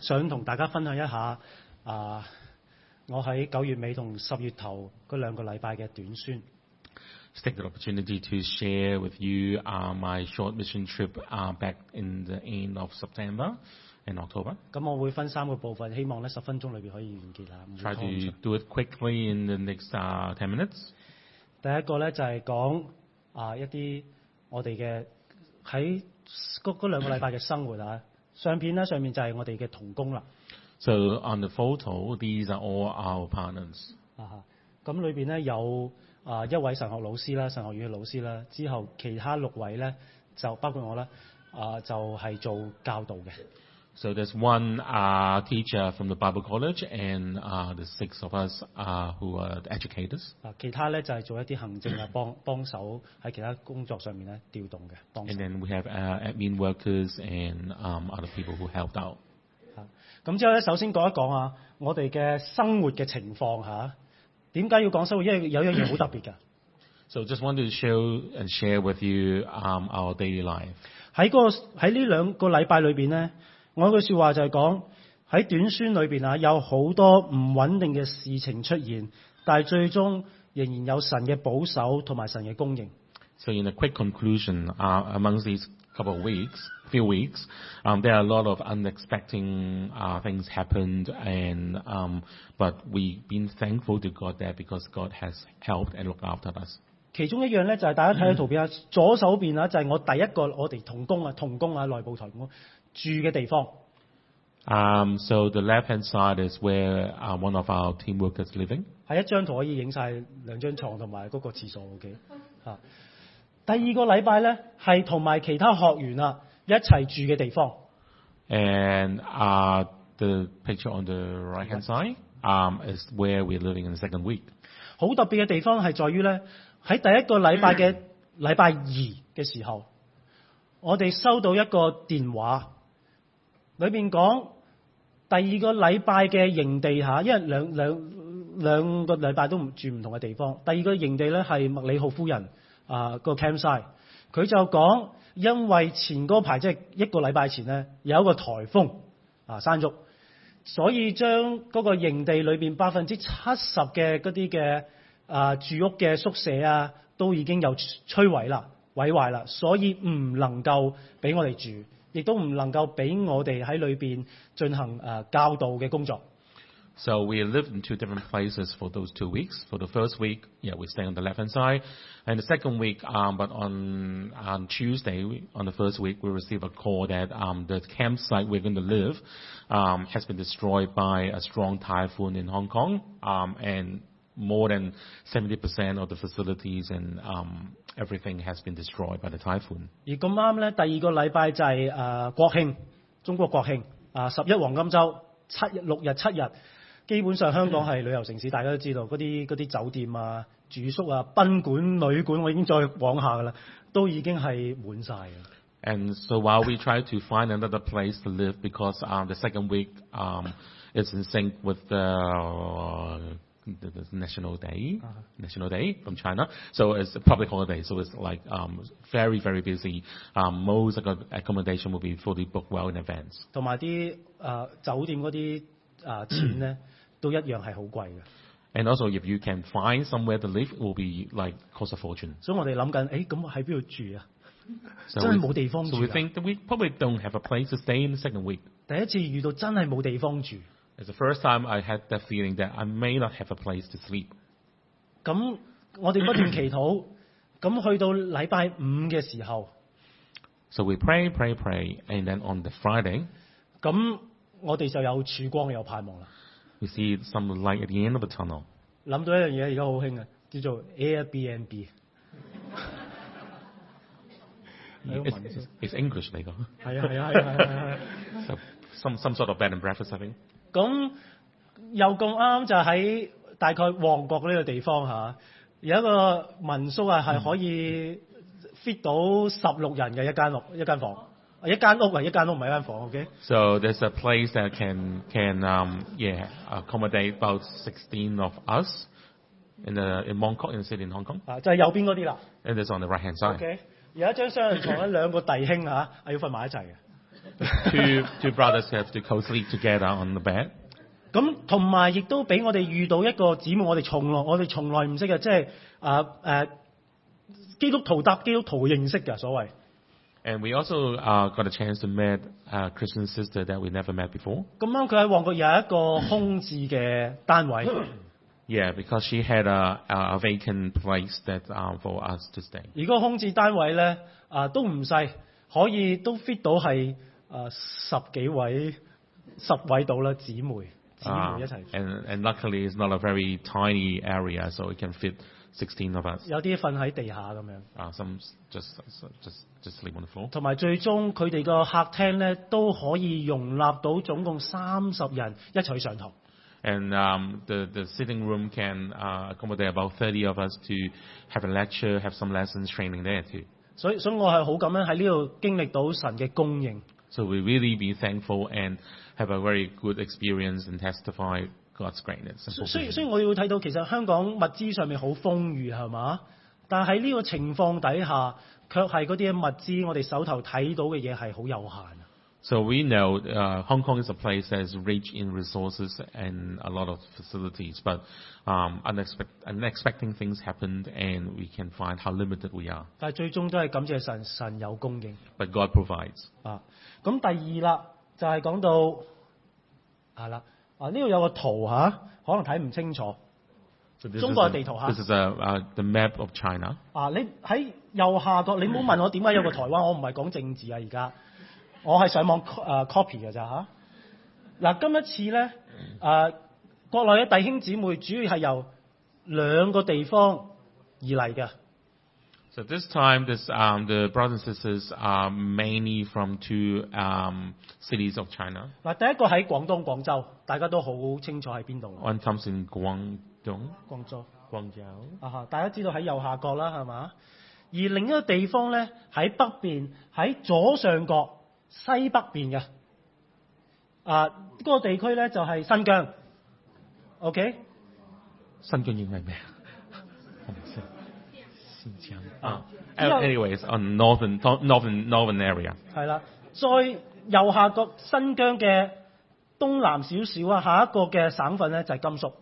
想同大家分享一下啊，我喺九月尾同十月头嗰兩個禮拜嘅短宣。咁我會分三個部分，希望咧十分鐘裏邊可以完結啦。第一個咧就係講啊一啲我哋嘅喺嗰嗰兩個禮拜嘅生活啊。相片咧上面就系我哋嘅童工啦。So on the photo, these are all our partners。啊吓，咁里边咧有啊一位神学老师啦，神学院嘅老师啦。之后其他六位咧就包括我啦，啊就系做教导嘅。So there's one uh, teacher from the Bible College and uh, the six of us uh, who are the educators. Uh, and then we have uh, admin workers and um, other people who helped out. 咁之後咧，首先講一講啊，我哋嘅生活嘅情況嚇，點解要講生活？因為有一樣嘢好特別㗎。So just wanted to show and share with you um, our daily life. 我句说话就系讲喺短宣里边啊，有好多唔稳定嘅事情出现，但系最终仍然有神嘅保守同埋神嘅供应。So in a quick conclusion, ah, among these couple of weeks, few weeks, um, there are a lot of unexpected ah things happened, and um, but we been thankful to God there because God has helped and looked after us. 其中一樣咧就係大家睇下圖片啊，左手邊啊就係我第一個我哋同工啊，同工啊內部台工。住嘅地方。so the left-hand side is where one of our team workers living。系一张图可以影晒两张床同埋嗰個廁所 k 吓。第二个礼拜咧系同埋其他学员啊一齐住嘅地方。And 誒啊，the picture on the right hand side，um, i s where we r e living in the second week。好特别嘅地方系在于咧，喺第一个礼拜嘅礼拜二嘅时候，我哋收到一个电话。里边讲第二个礼拜嘅营地吓，因为两两两个礼拜都唔住唔同嘅地方。第二个营地咧系麦里浩夫人啊个 campsite，佢就讲因为前嗰排即系一个礼拜前咧有一个台风啊山竹，所以将嗰个营地里边百分之七十嘅嗰啲嘅啊住屋嘅宿舍啊都已经有摧毁啦、毁坏啦，所以唔能够俾我哋住。So we lived in two different places for those two weeks. For the first week, yeah, we stay on the left hand side, and the second week, um, but on on Tuesday, on the first week, we received a call that um, the campsite we're going to live um, has been destroyed by a strong typhoon in Hong Kong, um, and more than 70% of the facilities and um, everything has been destroyed by the typhoon. 而咁啱咧，第二個禮拜就係、是、誒、呃、國慶，中國國慶啊，十、一黃金週七日六日七日，基本上香港係旅遊城市，大家都知道嗰啲嗰啲酒店啊、住宿啊、賓館、旅館，我已經再往下噶啦，都已經係滿晒嘅。And so while we try to find another place to live because um, the second week um, is in sync with the the National Day, uh-huh. National Day from China. So it's a public holiday. So it's like um, very very busy. Um, most accommodation will be fully booked well in advance. 同埋啲誒酒店嗰啲誒錢咧，都一樣係好貴嘅。And also, if you can find somewhere to live, it will be like cost a fortune. 所以我哋諗緊，誒咁喺邊度住啊？So so we think that we probably don't have a place to stay in the second week. 第一次遇到真係冇地方住。it's the first time I had that feeling that I may not have a place to sleep。咁我哋不斷祈禱，咁去到禮拜五嘅時候。So we pray, pray, pray, and then on the Friday。咁我哋就有曙光有盼望啦。We see some light at the end of the tunnel。諗到一樣嘢而家好興啊，叫做 Airbnb。It's, it's English 嚟㗎。係啊係啊係啊係啊。So some some sort of bed and breakfast I think。咁又咁啱就喺大概旺角呢個地方嚇，有一個民宿啊，係可以 fit 到十六人嘅一間屋一間房，一間屋啊一間屋唔係一間房 OK？So there's a place that can can um yeah accommodate about sixteen of us in the in Mong k o in the city in Hong Kong 啊，就係右邊嗰啲啦。And t h t s on the right hand side。OK，有一張雙人床，一兩個弟兄啊，係要瞓埋一齊嘅。Two two brothers have to co-sleep together on the bed。咁同埋亦都俾我哋遇到一个姊妹，我哋从来我哋从来唔识嘅，即系啊诶基督徒搭基督徒认识嘅所谓。And we also got a chance to meet a Christian sister that we never met before。咁啱佢喺旺角有一个空置嘅单位。Yeah, because she had a a vacant place that for us to stay。而個空置单位咧啊都唔细，可以都 fit 到系。誒十幾位、十位到啦，姊妹姊妹一齊。And and luckily it's not a very tiny area, so it can fit sixteen of us. 有啲瞓喺地下咁樣。啊，some just just just sleep on the floor. 同埋最終佢哋個客廳咧都可以容納到總共三十人一齊上堂。And um the the sitting room can accommodate about thirty of us to have a lecture, have some lessons training there too. 所以所以，我係好咁樣喺呢度經歷到神嘅供應。So we really be thankful and have a very good experience and testify God's greatness. 所以所以我要睇到其實香港物資上面好豐裕係嘛？但喺呢個情況底下，卻係嗰啲物資我哋手頭睇到嘅嘢係好有限 So we know uh, Hong Kong is a place that is rich in resources and a lot of facilities, but um, unexpected things happened, and we can find how limited we are. But God provides. 啊。咁第二啦，就係、講到係啦，啊呢度有個圖嚇、可能睇唔清楚 So this is, 中國嘅地圖嚇。a, a, the map of China. 我係上網誒 copy 嘅咋嚇嗱。今一次咧誒，國內嘅弟兄姊妹主要係由兩個地方而嚟嘅。So this time, this um the brothers and sisters are mainly from two um cities of China。嗱，第一個喺廣東廣州，大家都好清楚喺邊度。On Thomson，廣廣州，廣州。啊哈，大家知道喺右下角啦，係嘛？而另一個地方咧喺北邊喺左上角。西北边嘅啊，嗰個地區咧就係新疆，OK？新疆意味咩啊？新疆啊，anyways，o n o r t h e r n n o r t h e r n n o r t h e r n area。係啦，再右下角新疆嘅東南少少啊，下一個嘅省份咧就係甘肃。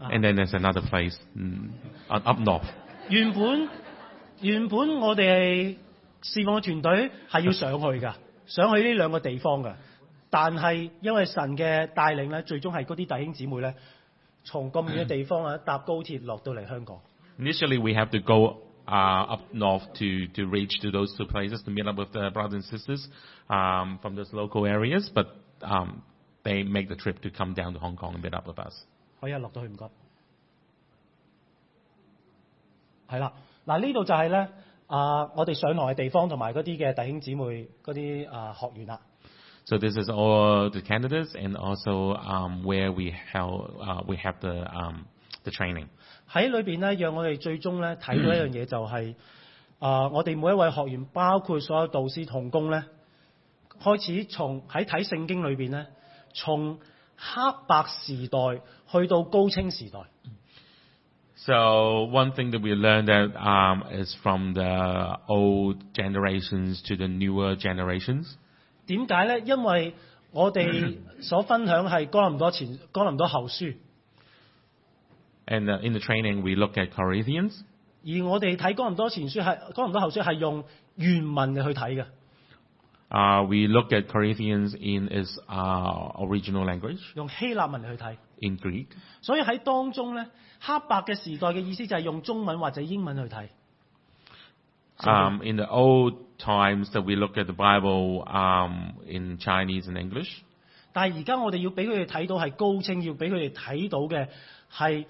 And then there's another place，嗯，an up north。原本，原本我哋。侍奉嘅团队系要上去噶，上去呢两个地方噶。但系因为神嘅带领咧，最终系嗰啲弟兄姊妹咧，从咁远嘅地方啊，搭高铁落到嚟香港。Initially we have to go 啊 up north to to reach to those two places to meet up with the brothers and sisters um from those local areas, but um they make the trip to come down to Hong Kong and meet up with us。可以一路到去唔该。系啦，嗱呢度就系咧。啊！我哋上堂嘅地方同埋嗰啲嘅弟兄姊妹嗰啲啊，學員啦。So this is all the candidates and also um where we held, we have the um the training。喺裏邊咧，讓我哋最終咧睇到一樣嘢，就係啊，我哋每一位學員，包括所有導師同工咧，開始從喺睇聖經裏邊咧，從黑白時代去到高清時代。So one thing that we learned that um, is from the old generations to the newer generations. 點解咧？因為我哋所分享係哥林多前、哥林多後書，And uh, in the training, we look at Corinthians, 而我哋睇哥林多前書係哥林多後書係用原文嚟去睇嘅。uh, we look at Corinthians in its uh, original language，用希臘文嚟去睇。In Greek，所以喺當中咧，黑白嘅時代嘅意思就係用中文或者英文去睇。Um, in the old times that we look at the Bible um, in Chinese and English，但係而家我哋要俾佢哋睇到係高清，要俾佢哋睇到嘅係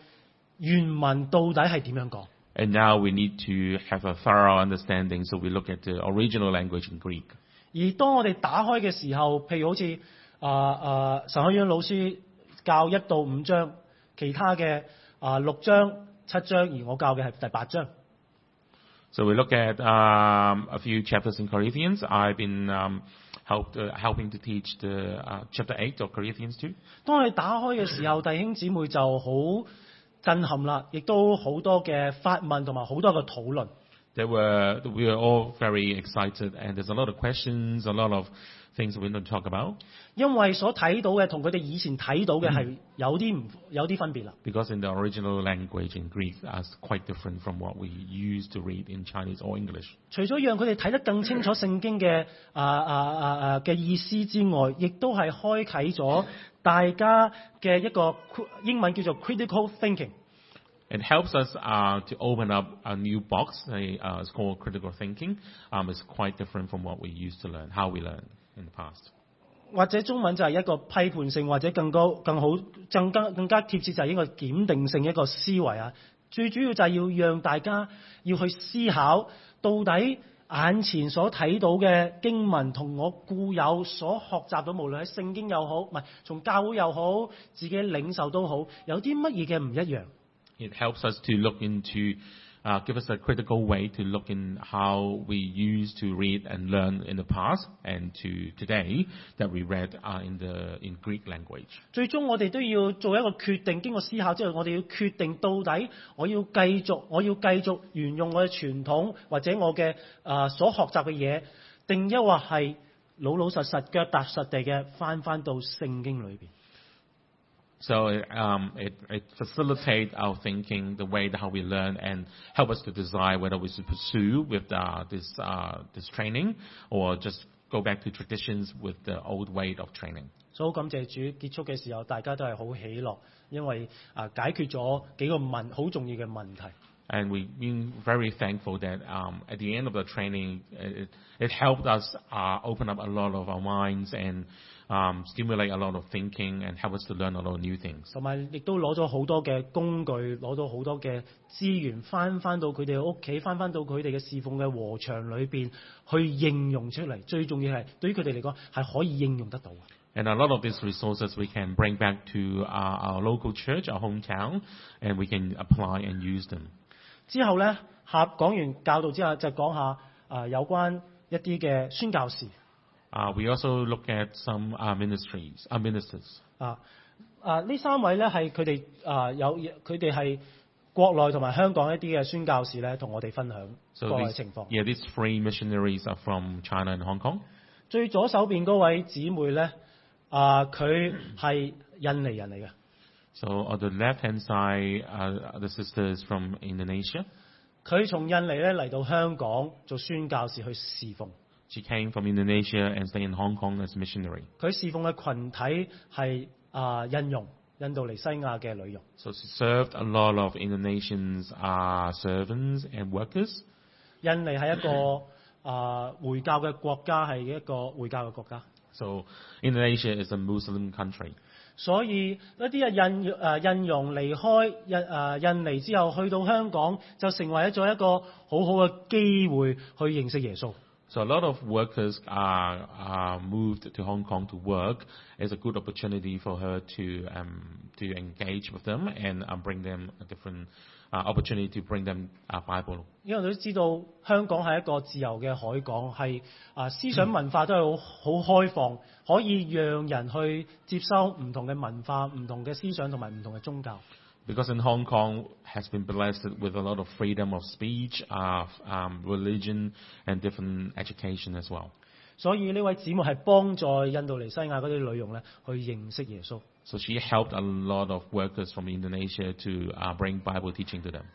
原文到底係點樣講。And now we need to have a thorough understanding, so we look at the original language in Greek. 而當我哋打開嘅時候，譬如好似啊啊神海院老師教一到五章，其他嘅啊六章、七章，而我教嘅係第八章。So we look at、a few chapters in Corinthians. I've been、um, helped、h e l p i n g to teach the、chapter eight of Corinthians too. 當我哋打開嘅時候，弟兄姊妹就好震撼啦，亦都好多嘅發問同埋好多嘅討論。There were we were all very excited, and there's a lot of questions, a lot of things we're going to talk about. Because in the original language in Greek are quite different from what we used to read in Chinese or English。除咗讓佢哋睇得更清楚聖經嘅啊啊啊啊嘅意思之外，亦都係開啟咗大家嘅一個英文叫做 critical thinking。或者中文就系一个批判性，或者更高、更好、更加、更加贴切，就系一个检定性一个思维啊。最主要就系要让大家要去思考，到底眼前所睇到嘅经文同我固有所学习到，无论喺圣经又好，唔系从教会又好，自己领受都好，有啲乜嘢嘅唔一样。It helps us to look into, uh, give us a critical way to look in how we used to read and learn in the past and to today that we read uh, in the in Greek language. language。最終我哋都要做一個決定，經過思考之後，我哋要決定到底我要繼續，我要繼續沿用我嘅傳統或者我嘅啊、呃、所學習嘅嘢，定抑或係老老實實腳踏實地嘅翻翻到聖經裏邊。so um, it, it facilitates our thinking, the way how we learn, and help us to decide whether we should pursue with uh, this uh, this training or just go back to traditions with the old way of training. 所以好感謝主，結束嘅時候大家都係好喜樂，因為啊解決咗幾個問好重要嘅問題。And we've been very thankful that um, at the end of the training, it, it helped us uh, open up a lot of our minds and um, stimulate us things。lot thinking to lot help learn a and a new of of 同埋，亦都攞咗好多嘅工具，攞到好多嘅资源，翻翻到佢哋嘅屋企，翻翻到佢哋嘅侍奉嘅和场里边去应用出嚟。最重要系，对于佢哋嚟讲，系可以应用得到。And a lot of these resources we can bring back to our local church, our hometown, and we can apply and use them. 之后咧，下讲完教导之后，就讲下啊有关一啲嘅宣教事。啊，We also look at some ministries, ministers。啊，啊，呢三位咧系佢哋啊有，佢哋系国内同埋香港一啲嘅宣教士咧，同我哋分享個情況。Yeah, these three missionaries are from China and Hong Kong。最左手边嗰位姊妹咧，啊，佢系印尼人嚟嘅。So on the left hand side, ah, the sister is from Indonesia。佢从印尼咧嚟到香港做宣教士去侍奉。She came from Indonesia and stay in Hong Kong as missionary. 佢侍奉嘅群体系啊，印佣，印度尼西亚嘅女佣。So, served a lot of Indonesians are servants and workers. 印尼系一个啊，回教嘅国家，系一个回教嘅国家。So, Indonesia is a Muslim country. 所以一啲啊印啊印佣离开印啊印尼之后，去到香港就成为咗一个好好嘅机会去认识耶稣。So a lot of workers are, are moved to Hong Kong to work. It's a good opportunity for her to um, to engage with them and uh, bring them a different uh, opportunity to bring them a Bible。因為你都知道香港係一個自由嘅海港，係啊思想文化都係好好開放，可以讓人去接收唔同嘅文化、唔同嘅思想同埋唔同嘅宗教。because in Hong Kong has been blessed with a lot of freedom of speech, of um, religion and different education as well. so she helped a lot of workers from Indonesia to uh, bring Bible teaching to them.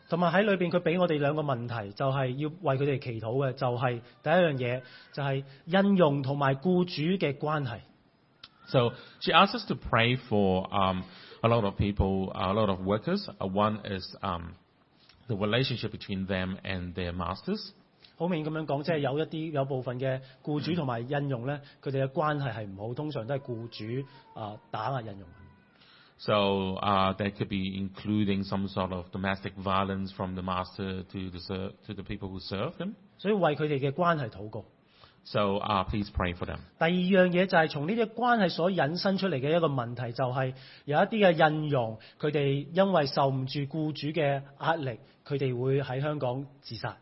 So she asked us to pray for um, a lot of people, a lot of workers. Uh, one is um, the relationship between them and their masters. 好明顯咁樣講，即係有一啲有部分嘅僱主同埋印傭咧，佢哋嘅關係係唔好，通常都係僱主啊、呃、打壓印傭。So uh, that could be including some sort of domestic violence from the master to the ser- to the people who serve them. 所以為佢哋嘅關係禱告。So please for uh, pray them. 第二样嘢就系从呢啲关系所引申出嚟嘅一个问题，就系有一啲嘅印佣，佢哋因为受唔住雇主嘅压力，佢哋会喺香港自杀。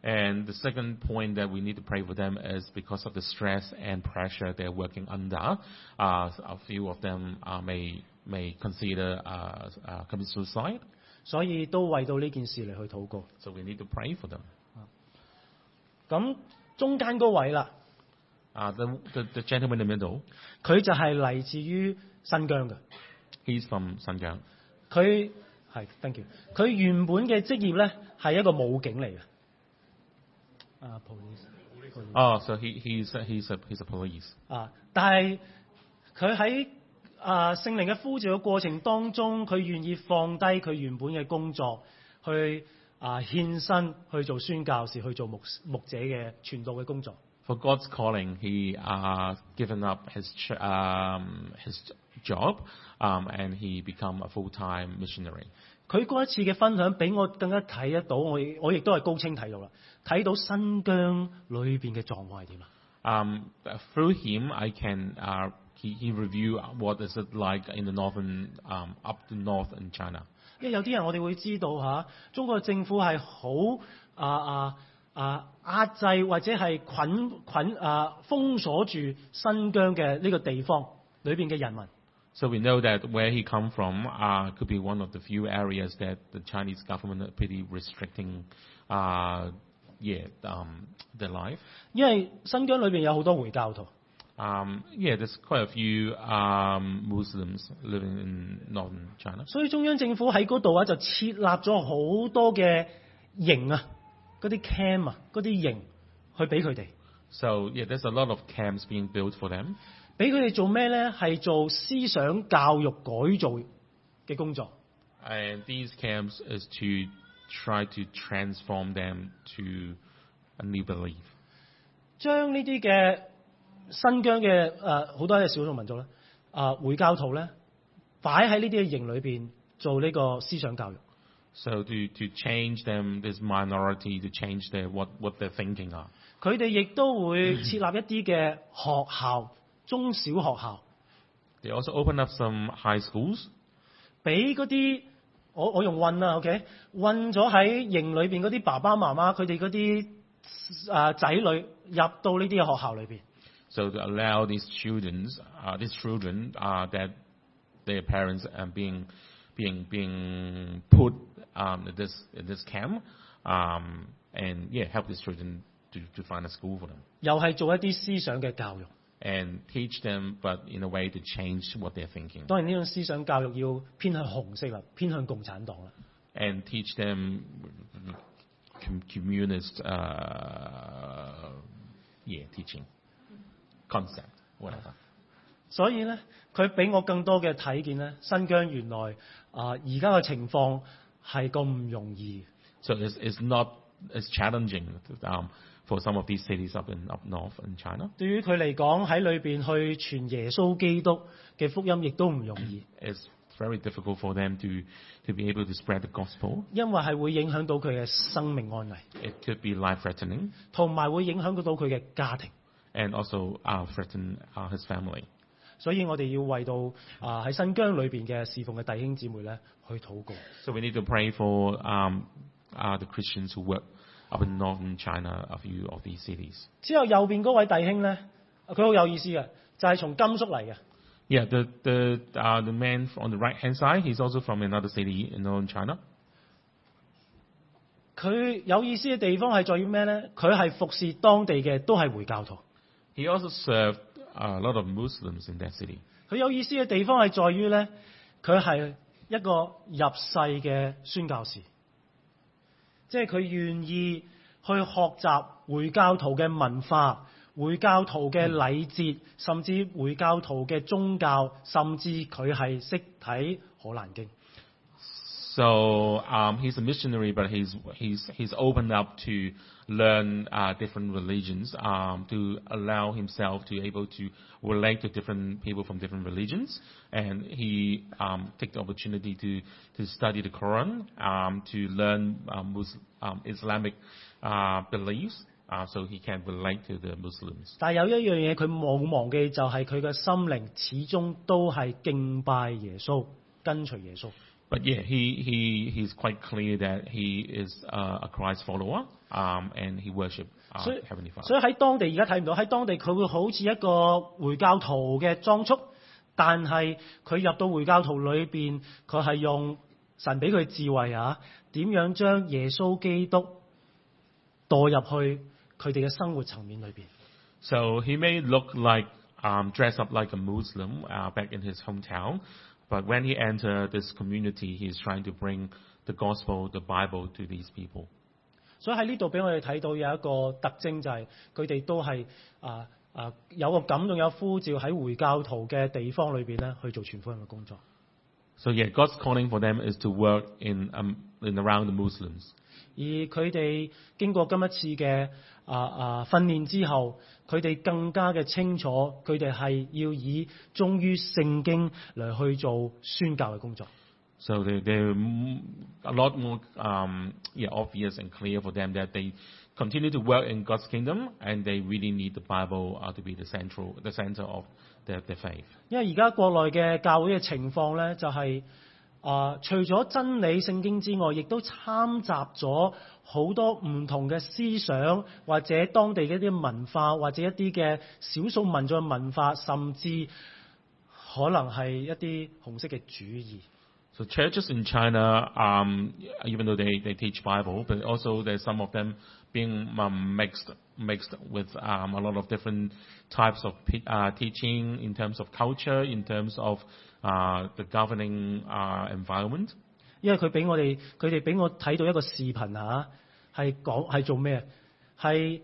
And the second point that we need to pray for them is because of the stress and pressure they're working under. Ah, a few of them may may consider ah c o m m i t i n g suicide. 所以都为到呢件事嚟去祷告。So we need to pray for them. 咁中间嗰位啦，啊，the the gentleman in middle，佢就系嚟自于新疆嘅。He's from 新疆。佢系 t h a n k you。佢原本嘅职业咧系一个武警嚟嘅。啊，police，冇呢個。哦，so he he's he's a he's a police。啊，但系佢喺啊聖灵嘅呼召嘅过程当中，佢愿意放低佢原本嘅工作去。啊！獻身去做宣教，士，去做牧牧者嘅傳道嘅工作。For God's calling, he ah given up his h his job, um and he become a full-time missionary。佢嗰一次嘅分享俾我更加睇得到，我我亦都係高清睇到啦，睇到新疆裏边嘅狀況係點啊？Um through him I can ah he review what is it like in the northern um up t e north in China。因为有啲人，我哋会知道嚇中国政府系好啊啊啊压制或者系捆捆啊封锁住新疆嘅呢个地方里边嘅人民。So we know that where he come from, ah, could be one of the few areas that the Chinese government are pretty restricting, ah, yeah, um, t h e life。因为新疆里边有好多回教徒。Um, yeah, there's quite a few um, Muslims living in northern China. 所以中央政府喺嗰度啊，就設立咗好多嘅營啊，嗰啲 camp 啊，嗰啲營去俾佢哋。So yeah, there's a lot of camps being built for them. 俾佢哋做咩咧？係做思想教育改造嘅工作。And these camps is to try to transform them to a new belief. 將呢啲嘅新疆嘅誒好多嘅少數民族咧，啊，回教徒咧，擺喺呢啲嘅營裏邊做呢個思想教育。So to to change them, this minority to change their what what they're thinking are。佢哋亦都會設立一啲嘅學校，中小學校。They also open up some high schools。俾嗰啲我我用混啦，OK，混咗喺營裏邊嗰啲爸爸媽媽，佢哋嗰啲啊仔女入到呢啲嘅學校裏邊。So to allow these children, uh, these children, uh, that their parents are being being being put um, in this in this camp, um, and yeah, help these children to to find a school for them. And teach them, but in a way to change what they're thinking. and teach them communist, uh, yeah, teaching. concept 冇辦法。所以咧，佢俾我更多嘅睇見咧，新疆原來啊，而家嘅情況係咁唔容易。north in China。對於佢嚟講，喺裏边去傳耶穌基督嘅福音，亦都唔容易。gospel。因為係會影響到佢嘅生命安危。同埋會影響到佢嘅家庭。所以，我哋要为到啊喺新疆里边嘅侍奉嘅弟兄姊妹咧去祷告。所以，我哋要为到啊喺新疆里 o 嘅侍奉嘅弟兄 c 妹 t 去 e 告。之后，右边嗰位弟兄咧，佢好有意思嘅，就系从甘肃嚟嘅。Yeah, the the uh the man on the right hand side, he's also from another city in northern China. 佢有意思嘅地方系在于咩咧？佢系服侍当地嘅，都系回教徒。He also served a lot of Muslims in that city 佢有意思嘅地方系在于咧，佢系一个入世嘅宣教士，即系佢愿意去学习回教徒嘅文化，回教徒嘅礼节，甚至回教徒嘅宗教，甚至佢系识睇荷兰经。So um, he's a missionary, but he's he's he's opened up to learn uh, different religions um, to allow himself to able to relate to different people from different religions. And he um, took the opportunity to to study the Quran, um, to learn um, uh, Muslim, um, Islamic uh, beliefs. Uh, so he can relate to the Muslims. But yeah, he, he, he's quite clear that he is uh, a Christ follower um, and he worships uh, Heavenly Father. 所以喺當地而家睇唔到，喺當地佢會好似一個回教徒嘅裝束，但係佢入到回教徒裏邊，佢係用神俾佢智慧啊，點樣將耶穌基督墮入去佢哋嘅生活層面裏邊。So he may look like um, dress up like a Muslim uh, back in his hometown, but when he entered this community, he is trying to bring the gospel, the Bible to these people. 所以喺呢度俾我哋睇到有一個特徵就係佢哋都係啊啊有個感動有呼召喺回教徒嘅地方裏邊咧去做傳福音嘅工作。所以，God's calling for them is to work in in around the Muslims。而佢哋经过今一次嘅啊啊训练之后，佢哋更加嘅清楚，佢哋系要以忠于圣经嚟去做宣教嘅工作。So they they a lot more um yeah obvious and clear for them that they continue to work in god's kingdom and they really need the bible to be the central the center of the the faith 因为而家国内嘅教会嘅情况咧就系啊除咗真理圣经之外亦都掺杂咗好多唔同嘅思想或者当地嘅一啲文化或者一啲嘅少数民族嘅文化甚至可能系一啲红色嘅主义 so churches in china um even though they they teach bible but also there's some of them being mixed mixed with um a lot of different types of p 啊 teaching in terms of culture in terms of 啊 the governing 啊 environment 因为佢俾我哋佢哋俾我睇到一个视频吓系讲系做咩系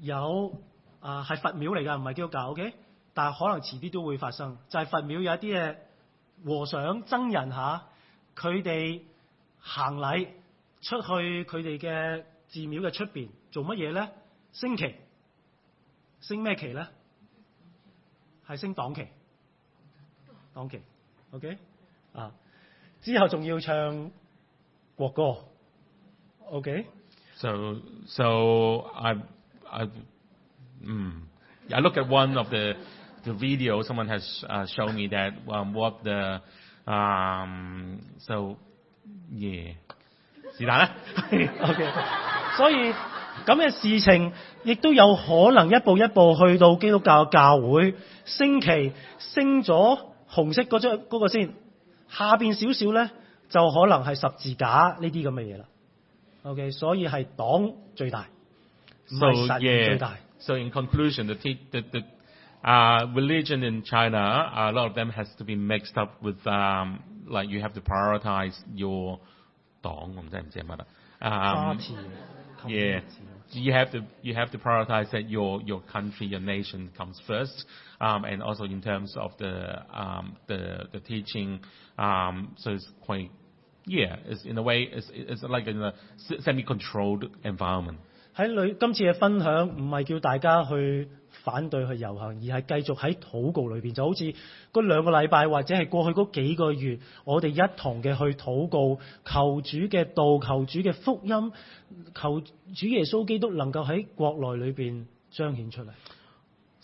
有啊系佛庙嚟㗎，唔系督教 ok 但系可能迟啲都会发生就系佛庙有一啲嘅和尚僧人吓佢哋行禮出去佢哋嘅寺廟嘅出边做乜嘢咧？升旗，升咩旗咧？係升黨旗，黨旗，OK 啊！之後仲要唱國歌，OK。So so I I um I look at one of the the video. Someone has shown me that what the um so yeah 是但啦 o k 所以咁嘅事情亦都有可能一步一步去到基督教嘅教会升旗升咗红色嗰张嗰个先，下边少少咧就可能系十字架呢啲咁嘅嘢啦。OK，所以系党最大，所以最大。So in conclusion，the the the 啊 religion in China，a lot of them has to be mixed up with um like you have to p r i o r i t i z e your 党，我唔知係唔知系乜啦。錯 yeah. You have to you have to prioritize that your your country your nation comes first, um, and also in terms of the um, the the teaching. Um, so it's quite yeah. It's in a way it's it's like in a semi-controlled environment. 喺裏今次嘅分享唔係叫大家去反對去遊行，而係繼續喺祷告裏边，就好似嗰兩個禮拜或者係過去嗰幾個月，我哋一同嘅去祷告，求主嘅道，求主嘅福音，求主耶穌基督能夠喺國內裏边彰顯出嚟。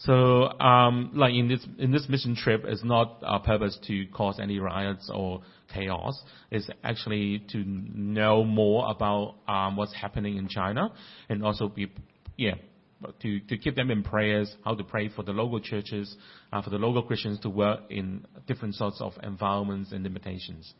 So, um, like in this in this mission trip, is not our purpose to cause any riots or chaos. It's actually to know more about um what's happening in China and also be, yeah. to, to keep them in prayers, how to pray for the local churches, uh, for the local Christians to work in different sorts of environments and limitations.